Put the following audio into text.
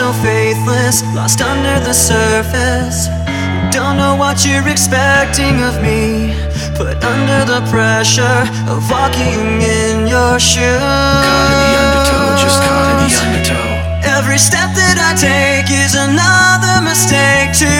so faithless, lost under the surface. Don't know what you're expecting of me. Put under the pressure of walking in your shoes. Caught in the undertow, just caught in the undertow. Every step that I take is another mistake to